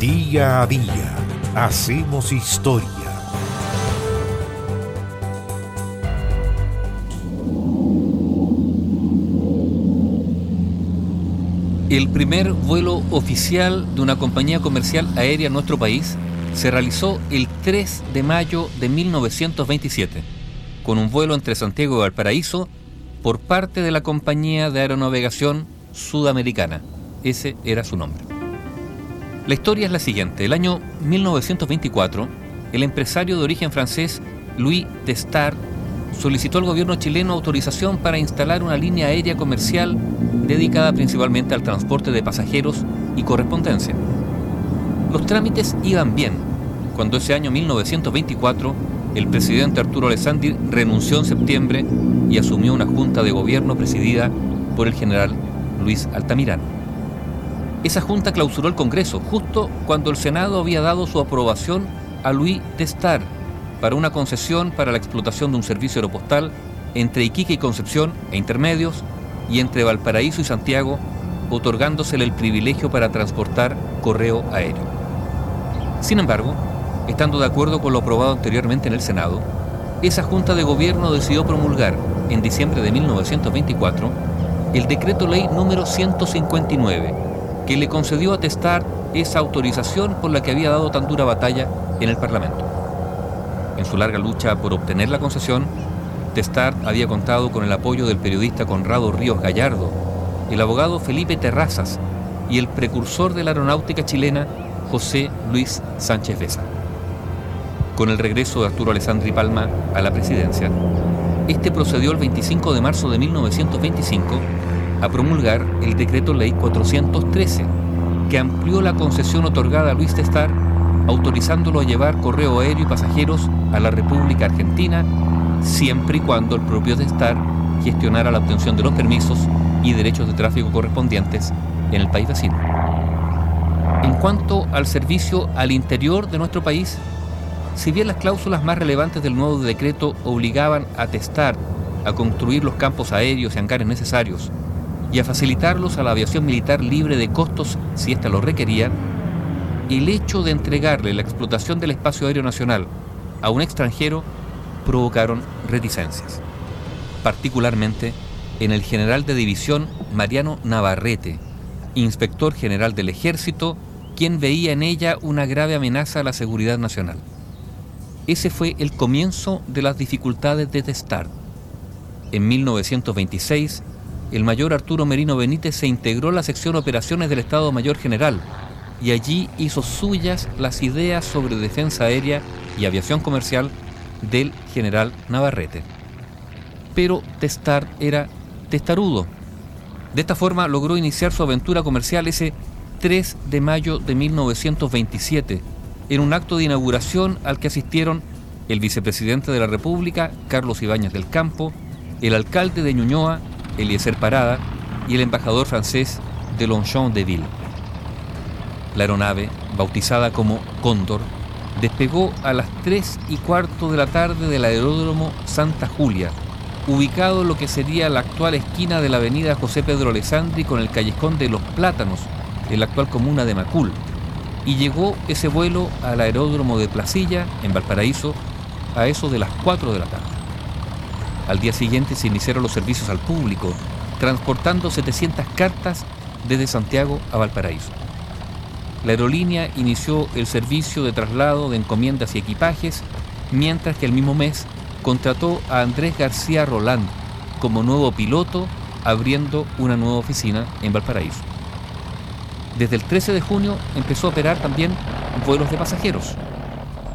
Día a día hacemos historia. El primer vuelo oficial de una compañía comercial aérea en nuestro país se realizó el 3 de mayo de 1927, con un vuelo entre Santiago y Valparaíso por parte de la compañía de aeronavegación sudamericana. Ese era su nombre. La historia es la siguiente. El año 1924, el empresario de origen francés Louis Testard solicitó al gobierno chileno autorización para instalar una línea aérea comercial dedicada principalmente al transporte de pasajeros y correspondencia. Los trámites iban bien, cuando ese año 1924 el presidente Arturo Alessandri renunció en septiembre y asumió una junta de gobierno presidida por el general Luis Altamirano. Esa junta clausuró el Congreso justo cuando el Senado había dado su aprobación a Luis Testar para una concesión para la explotación de un servicio aeropostal entre Iquique y Concepción e intermedios y entre Valparaíso y Santiago, otorgándosele el privilegio para transportar correo aéreo. Sin embargo, estando de acuerdo con lo aprobado anteriormente en el Senado, esa Junta de Gobierno decidió promulgar, en diciembre de 1924, el decreto ley número 159, que le concedió atestar esa autorización por la que había dado tan dura batalla en el Parlamento. En su larga lucha por obtener la concesión, Testard había contado con el apoyo del periodista Conrado Ríos Gallardo, el abogado Felipe Terrazas y el precursor de la aeronáutica chilena José Luis Sánchez Besa. Con el regreso de Arturo Alessandri Palma a la presidencia, este procedió el 25 de marzo de 1925 a promulgar el decreto ley 413, que amplió la concesión otorgada a Luis Testar, autorizándolo a llevar correo aéreo y pasajeros a la República Argentina, siempre y cuando el propio Testar gestionara la obtención de los permisos y derechos de tráfico correspondientes en el país vecino. En cuanto al servicio al interior de nuestro país, si bien las cláusulas más relevantes del nuevo decreto obligaban a testar, a construir los campos aéreos y hangares necesarios, y a facilitarlos a la aviación militar libre de costos si ésta lo requería, el hecho de entregarle la explotación del espacio aéreo nacional a un extranjero provocaron reticencias, particularmente en el general de división Mariano Navarrete, inspector general del ejército, quien veía en ella una grave amenaza a la seguridad nacional. Ese fue el comienzo de las dificultades de Testard. En 1926, el mayor Arturo Merino Benítez se integró a la sección Operaciones del Estado Mayor General y allí hizo suyas las ideas sobre defensa aérea y aviación comercial del general Navarrete. Pero Testard era testarudo. De esta forma logró iniciar su aventura comercial ese 3 de mayo de 1927, en un acto de inauguración al que asistieron el vicepresidente de la República, Carlos Ibáñez del Campo, el alcalde de Ñuñoa, Eliezer Parada, y el embajador francés de Longchamp de Ville. La aeronave, bautizada como Cóndor, despegó a las 3 y cuarto de la tarde del aeródromo Santa Julia, ubicado en lo que sería la actual esquina de la avenida José Pedro Alessandri con el callejón de Los Plátanos, en la actual comuna de Macul, y llegó ese vuelo al aeródromo de Placilla, en Valparaíso, a eso de las 4 de la tarde. Al día siguiente se iniciaron los servicios al público, transportando 700 cartas desde Santiago a Valparaíso. La aerolínea inició el servicio de traslado de encomiendas y equipajes, mientras que el mismo mes contrató a Andrés García Roland como nuevo piloto, abriendo una nueva oficina en Valparaíso. Desde el 13 de junio empezó a operar también vuelos de pasajeros.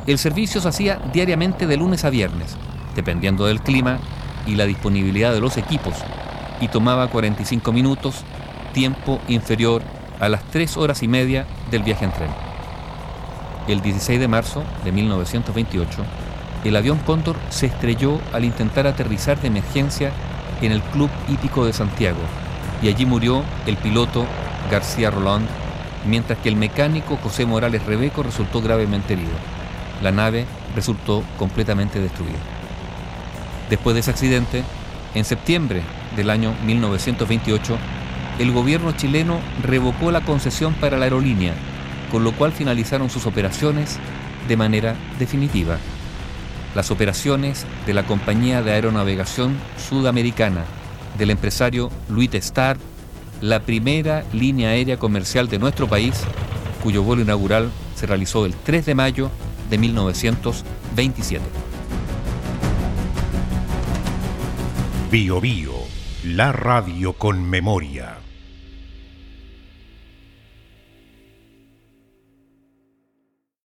El servicio se hacía diariamente de lunes a viernes, dependiendo del clima y la disponibilidad de los equipos y tomaba 45 minutos, tiempo inferior a las 3 horas y media del viaje en tren. El 16 de marzo de 1928, el avión Cóndor se estrelló al intentar aterrizar de emergencia en el Club Hípico de Santiago y allí murió el piloto García Roland, mientras que el mecánico José Morales Rebeco resultó gravemente herido. La nave resultó completamente destruida. Después de ese accidente, en septiembre del año 1928, el gobierno chileno revocó la concesión para la aerolínea, con lo cual finalizaron sus operaciones de manera definitiva. Las operaciones de la Compañía de Aeronavegación Sudamericana del empresario Luis Star, la primera línea aérea comercial de nuestro país, cuyo vuelo inaugural se realizó el 3 de mayo de 1927. Bio Bio, la radio con memoria.